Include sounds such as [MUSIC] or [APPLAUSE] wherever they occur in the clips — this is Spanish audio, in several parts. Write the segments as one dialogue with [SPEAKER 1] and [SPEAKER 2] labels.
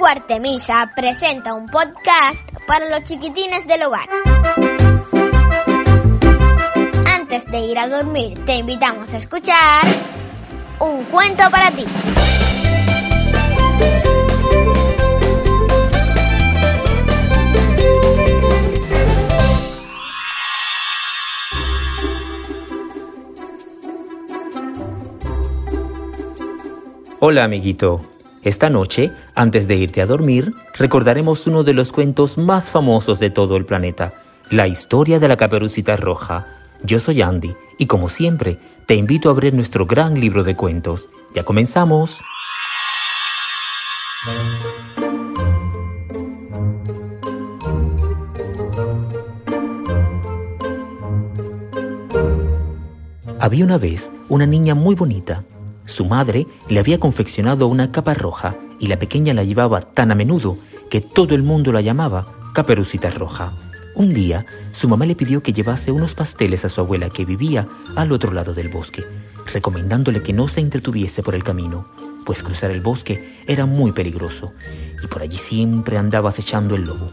[SPEAKER 1] Algo Artemisa presenta un podcast para los chiquitines del hogar. Antes de ir a dormir, te invitamos a escuchar un cuento para ti.
[SPEAKER 2] Hola amiguito. Esta noche, antes de irte a dormir, recordaremos uno de los cuentos más famosos de todo el planeta, la historia de la caperucita roja. Yo soy Andy y como siempre, te invito a abrir nuestro gran libro de cuentos. Ya comenzamos. Había una vez una niña muy bonita su madre le había confeccionado una capa roja y la pequeña la llevaba tan a menudo que todo el mundo la llamaba Caperucita Roja. Un día, su mamá le pidió que llevase unos pasteles a su abuela que vivía al otro lado del bosque, recomendándole que no se entretuviese por el camino, pues cruzar el bosque era muy peligroso y por allí siempre andaba acechando el lobo.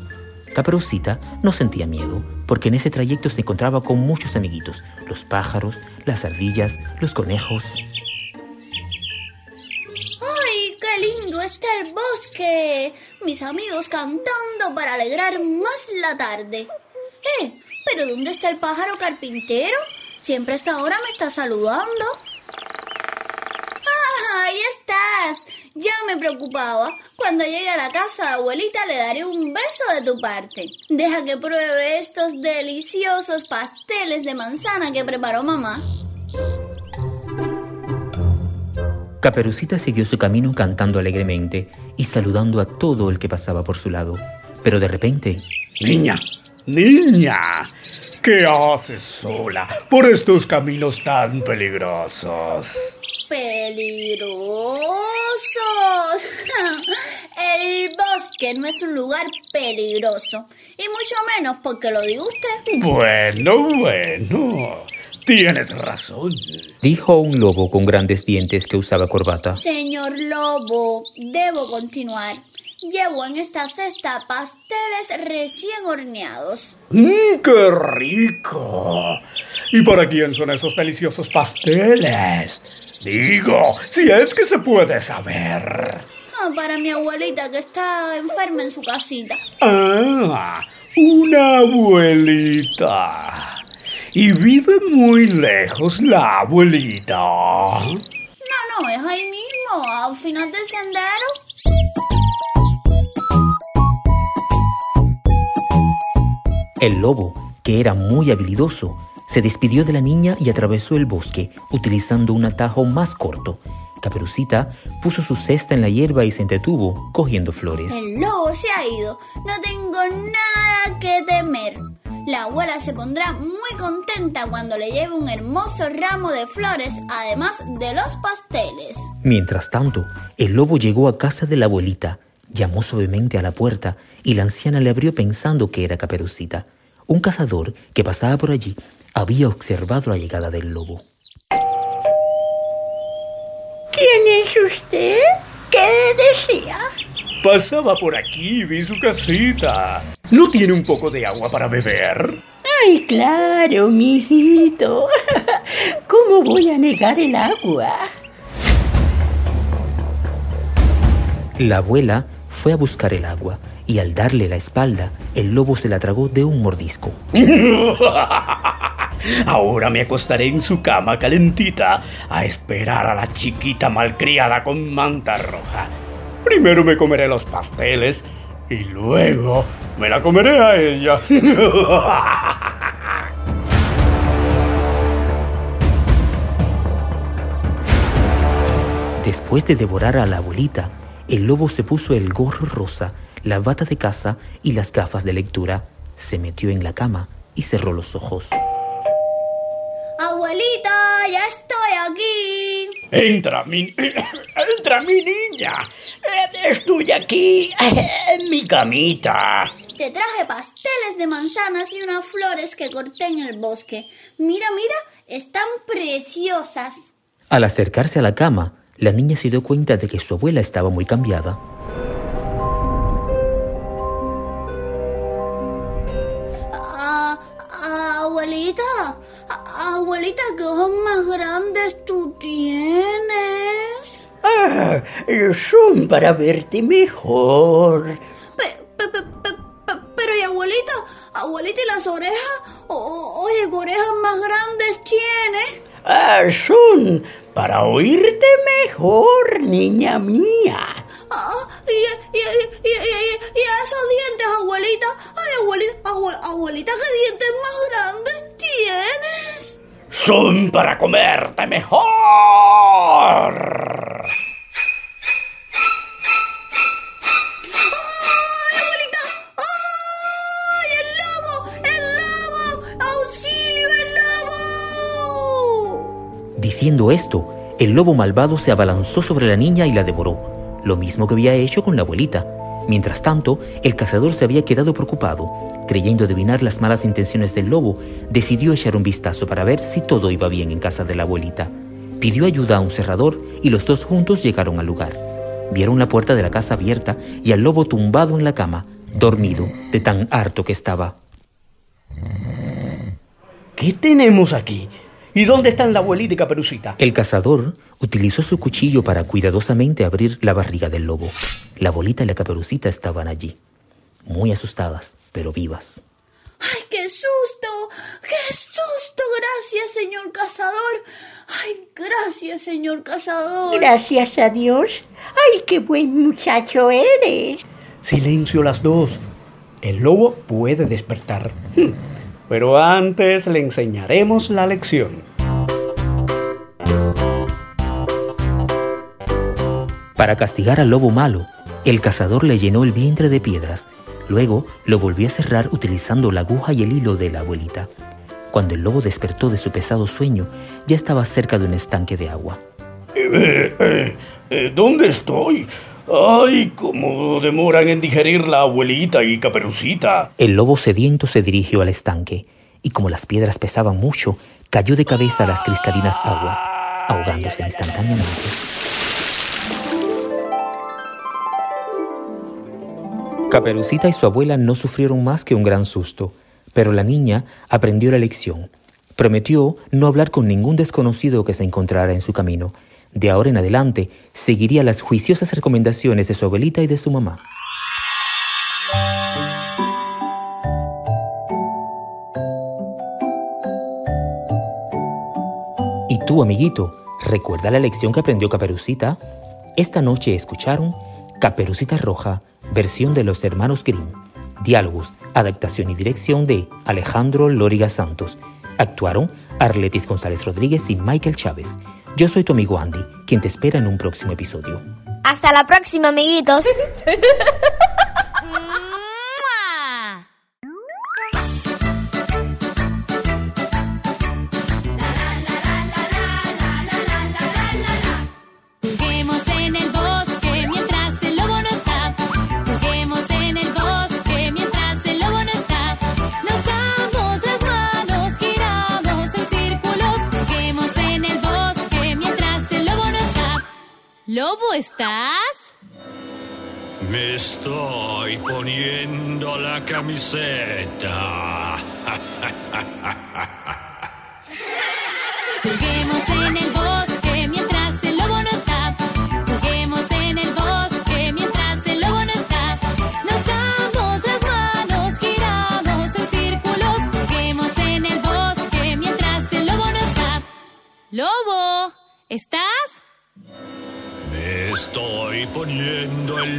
[SPEAKER 2] Caperucita no sentía miedo, porque en ese trayecto se encontraba con muchos amiguitos, los pájaros, las ardillas, los conejos
[SPEAKER 3] está el bosque. Mis amigos cantando para alegrar más la tarde. Eh, ¿pero dónde está el pájaro carpintero? Siempre hasta ahora me está saludando. ¡Ah, ahí estás! Ya me preocupaba. Cuando llegue a la casa abuelita le daré un beso de tu parte. Deja que pruebe estos deliciosos pasteles de manzana que preparó mamá.
[SPEAKER 2] Caperucita siguió su camino cantando alegremente y saludando a todo el que pasaba por su lado. Pero de repente...
[SPEAKER 4] Niña, niña, ¿qué haces sola por estos caminos tan peligrosos?
[SPEAKER 3] ¿Peligrosos? [LAUGHS] El bosque no es un lugar peligroso, y mucho menos porque lo diga usted.
[SPEAKER 4] Bueno, bueno. Tienes razón,
[SPEAKER 2] dijo un lobo con grandes dientes que usaba corbata.
[SPEAKER 3] Señor lobo, debo continuar. Llevo en esta cesta pasteles recién horneados.
[SPEAKER 4] ¡Mmm, qué rico! ¿Y para quién son esos deliciosos pasteles? Digo, si es que se puede saber.
[SPEAKER 3] Ah, para mi abuelita que está enferma en su casita.
[SPEAKER 4] Ah, una abuelita. Y vive muy lejos la abuelita. No,
[SPEAKER 3] no, es ahí mismo, al final del sendero.
[SPEAKER 2] El lobo, que era muy habilidoso, se despidió de la niña y atravesó el bosque, utilizando un atajo más corto. Caperucita puso su cesta en la hierba y se entretuvo cogiendo flores.
[SPEAKER 3] El lobo se ha ido. No tengo nada que temer. La abuela se pondrá muy contenta cuando le lleve un hermoso ramo de flores, además de los pasteles.
[SPEAKER 2] Mientras tanto, el lobo llegó a casa de la abuelita, llamó suavemente a la puerta y la anciana le abrió pensando que era Caperucita. Un cazador que pasaba por allí había observado la llegada del lobo.
[SPEAKER 5] ¿Quién es usted?
[SPEAKER 4] Pasaba por aquí y vi su casita. ¿No tiene un poco de agua para beber?
[SPEAKER 5] Ay, claro, mijito. [LAUGHS] ¿Cómo voy a negar el agua?
[SPEAKER 2] La abuela fue a buscar el agua y al darle la espalda, el lobo se la tragó de un mordisco. [LAUGHS]
[SPEAKER 4] Ahora me acostaré en su cama calentita a esperar a la chiquita malcriada con manta roja. Primero me comeré los pasteles y luego me la comeré a ella. [LAUGHS]
[SPEAKER 2] Después de devorar a la abuelita, el lobo se puso el gorro rosa, la bata de caza y las gafas de lectura. Se metió en la cama y cerró los ojos.
[SPEAKER 3] Abuelita, ya estoy aquí.
[SPEAKER 4] Entra, mi, [COUGHS] entra, mi niña. Estoy aquí, [COUGHS] en mi camita.
[SPEAKER 3] Te traje pasteles de manzanas y unas flores que corté en el bosque. Mira, mira, están preciosas.
[SPEAKER 2] Al acercarse a la cama, la niña se dio cuenta de que su abuela estaba muy cambiada.
[SPEAKER 3] Ah, ah, abuelita, qué ojos más grandes tú tienes.
[SPEAKER 5] Ah, son para verte mejor.
[SPEAKER 3] Pe- pe- pe- pe- pe- pero y abuelita, abuelita, ¿y las orejas? O- oye, ¿qué orejas más grandes tienes?
[SPEAKER 5] Ah, son para oírte mejor, niña mía.
[SPEAKER 3] Ah, y, y, y, y, y- y esos dientes, abuelita. Ay, abuelita,
[SPEAKER 4] Son para comerte mejor.
[SPEAKER 3] ¡Ay, abuelita! ¡Ay, el lobo! ¡El lobo! ¡Auxilio, el lobo!
[SPEAKER 2] Diciendo esto, el lobo malvado se abalanzó sobre la niña y la devoró, lo mismo que había hecho con la abuelita. Mientras tanto, el cazador se había quedado preocupado. Creyendo adivinar las malas intenciones del lobo, decidió echar un vistazo para ver si todo iba bien en casa de la abuelita. Pidió ayuda a un cerrador y los dos juntos llegaron al lugar. Vieron la puerta de la casa abierta y al lobo tumbado en la cama, dormido de tan harto que estaba.
[SPEAKER 4] ¿Qué tenemos aquí? ¿Y dónde están la abuelita y Caperucita?
[SPEAKER 2] El cazador utilizó su cuchillo para cuidadosamente abrir la barriga del lobo. La bolita y la caperucita estaban allí, muy asustadas, pero vivas.
[SPEAKER 3] ¡Ay, qué susto! ¡Qué susto! Gracias, señor cazador. ¡Ay, gracias, señor cazador!
[SPEAKER 5] Gracias a Dios. Ay, qué buen muchacho eres.
[SPEAKER 4] Silencio las dos. El lobo puede despertar. [LAUGHS] Pero antes le enseñaremos la lección.
[SPEAKER 2] Para castigar al lobo malo, el cazador le llenó el vientre de piedras. Luego lo volvió a cerrar utilizando la aguja y el hilo de la abuelita. Cuando el lobo despertó de su pesado sueño, ya estaba cerca de un estanque de agua.
[SPEAKER 4] Eh, eh, eh, ¿Dónde estoy? Ay, cómo demoran en digerir la abuelita y Caperucita.
[SPEAKER 2] El lobo sediento se dirigió al estanque y como las piedras pesaban mucho, cayó de cabeza a las cristalinas aguas, ahogándose instantáneamente. Caperucita y su abuela no sufrieron más que un gran susto, pero la niña aprendió la lección. Prometió no hablar con ningún desconocido que se encontrara en su camino. De ahora en adelante, seguiría las juiciosas recomendaciones de su abuelita y de su mamá. ¿Y tú, amiguito, recuerda la lección que aprendió Caperucita? Esta noche escucharon Caperucita Roja, versión de los hermanos Grimm. Diálogos, adaptación y dirección de Alejandro Lóriga Santos. Actuaron Arletis González Rodríguez y Michael Chávez. Yo soy tu amigo Andy, quien te espera en un próximo episodio.
[SPEAKER 1] Hasta la próxima, amiguitos. [LAUGHS]
[SPEAKER 6] ¿Lobo estás?
[SPEAKER 7] Me estoy poniendo la camiseta. [LAUGHS]
[SPEAKER 6] Juguemos en el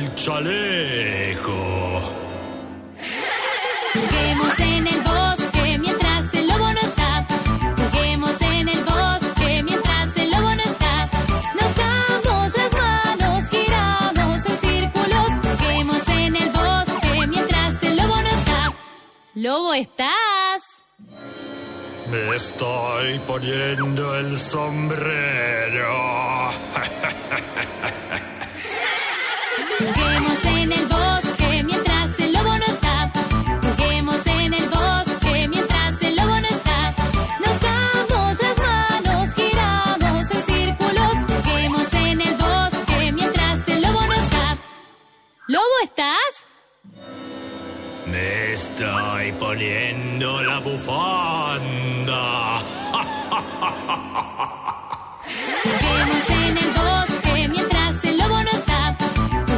[SPEAKER 6] el
[SPEAKER 7] chaleco.
[SPEAKER 6] Juguemos en el bosque mientras el lobo no está. Juguemos en el bosque mientras el lobo no está. Nos damos las manos, giramos en círculos. Juguemos en el bosque mientras el lobo no está. ¿Lobo estás?
[SPEAKER 7] Me estoy poniendo el sombrero. [LAUGHS] Me estoy poniendo la bufanda.
[SPEAKER 6] Juguemos en el bosque mientras el lobo no está.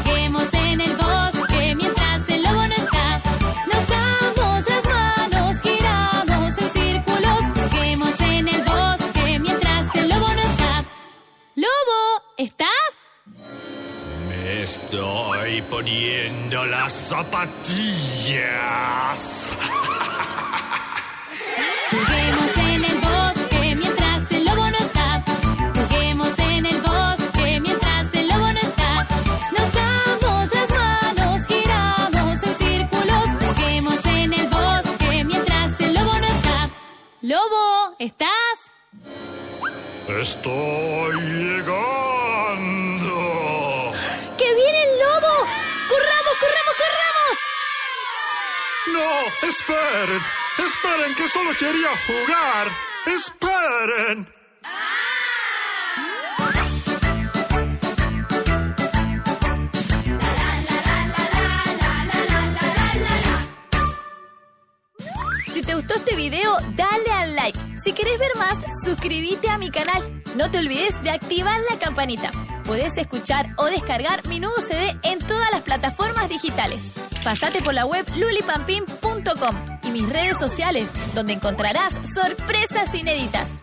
[SPEAKER 6] Juguemos en el bosque mientras el lobo no está. Nos damos las manos, giramos en círculos. Juguemos en el bosque mientras el lobo no está. Lobo, ¿estás?
[SPEAKER 7] Estoy poniendo las zapatillas.
[SPEAKER 6] Juguemos en el bosque mientras el lobo no está. Juguemos en el bosque mientras el lobo no está. Nos damos las manos, giramos en círculos. Juguemos en el bosque mientras el lobo no está. Lobo, ¿estás?
[SPEAKER 7] Estoy esperen. Esperen, que solo quería jugar. Esperen.
[SPEAKER 6] Si te gustó este video, dale al like. Si querés ver más, suscríbete a mi canal. No te olvides de activar la campanita. Podés escuchar o descargar mi nuevo CD en todas las plataformas digitales. Pasate por la web lulipampin.com y mis redes sociales, donde encontrarás sorpresas inéditas.